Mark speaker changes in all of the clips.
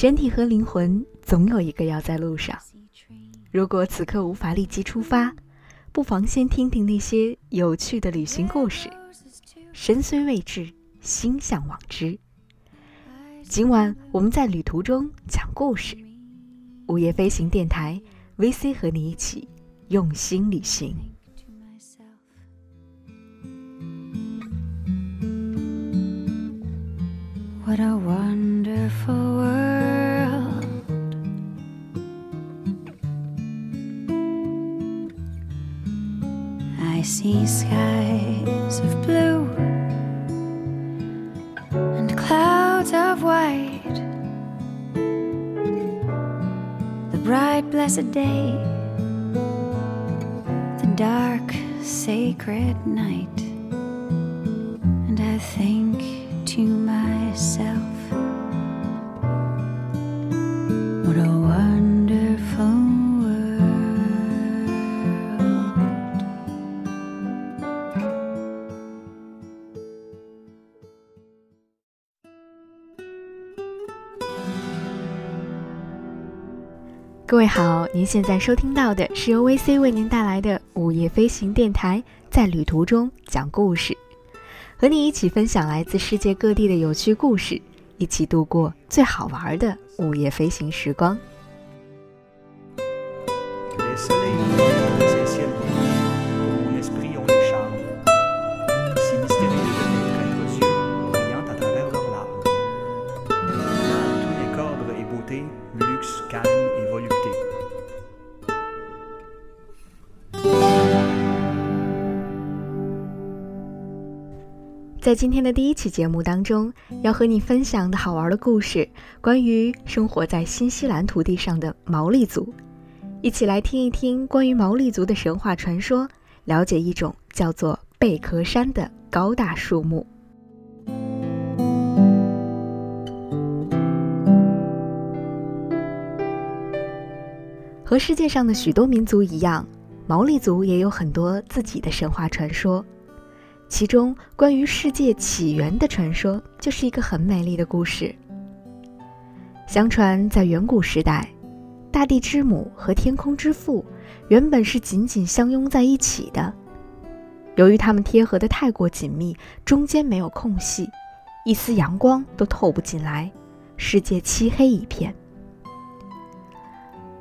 Speaker 1: 身体和灵魂总有一个要在路上。如果此刻无法立即出发，不妨先听听那些有趣的旅行故事。身虽未至，心向往之。今晚我们在旅途中讲故事，午夜飞行电台 VC 和你一起用心旅行。
Speaker 2: What a wonderful I see skies of blue and clouds of white. The bright, blessed day, the dark, sacred night. And I think to myself,
Speaker 1: 各位好，您现在收听到的是由 VC 为您带来的午夜飞行电台，在旅途中讲故事，和你一起分享来自世界各地的有趣故事，一起度过最好玩的午夜飞行时光。在今天的第一期节目当中，要和你分享的好玩的故事，关于生活在新西兰土地上的毛利族。一起来听一听关于毛利族的神话传说，了解一种叫做贝壳山的高大树木。和世界上的许多民族一样，毛利族也有很多自己的神话传说。其中关于世界起源的传说，就是一个很美丽的故事。相传在远古时代，大地之母和天空之父原本是紧紧相拥在一起的。由于它们贴合的太过紧密，中间没有空隙，一丝阳光都透不进来，世界漆黑一片。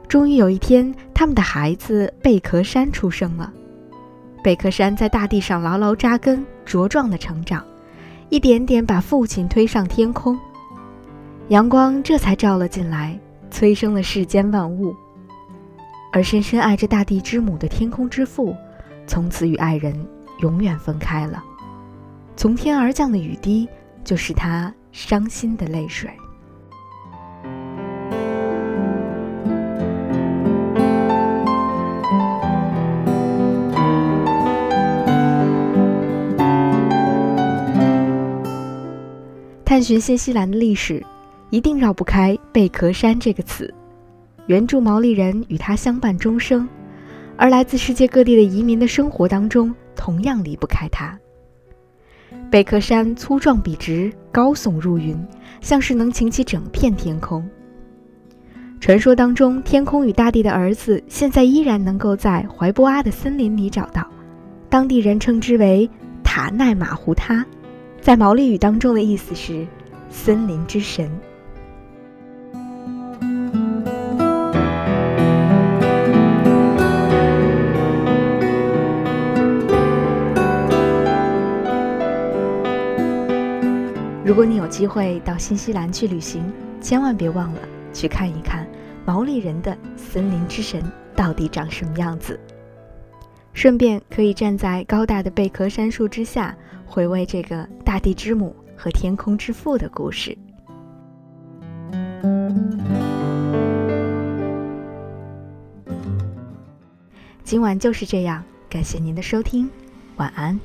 Speaker 1: 终于有一天，他们的孩子贝壳山出生了。贝克山在大地上牢牢扎根，茁壮的成长，一点点把父亲推上天空。阳光这才照了进来，催生了世间万物。而深深爱着大地之母的天空之父，从此与爱人永远分开了。从天而降的雨滴，就是他伤心的泪水。探寻新西兰的历史，一定绕不开贝壳山这个词。原住毛利人与它相伴终生，而来自世界各地的移民的生活当中，同样离不开它。贝壳山粗壮笔直，高耸入云，像是能擎起整片天空。传说当中，天空与大地的儿子现在依然能够在怀波阿的森林里找到，当地人称之为塔奈马胡他。在毛利语当中的意思是“森林之神”。如果你有机会到新西兰去旅行，千万别忘了去看一看毛利人的森林之神到底长什么样子。顺便可以站在高大的贝壳杉树之下，回味这个大地之母和天空之父的故事。今晚就是这样，感谢您的收听，晚安。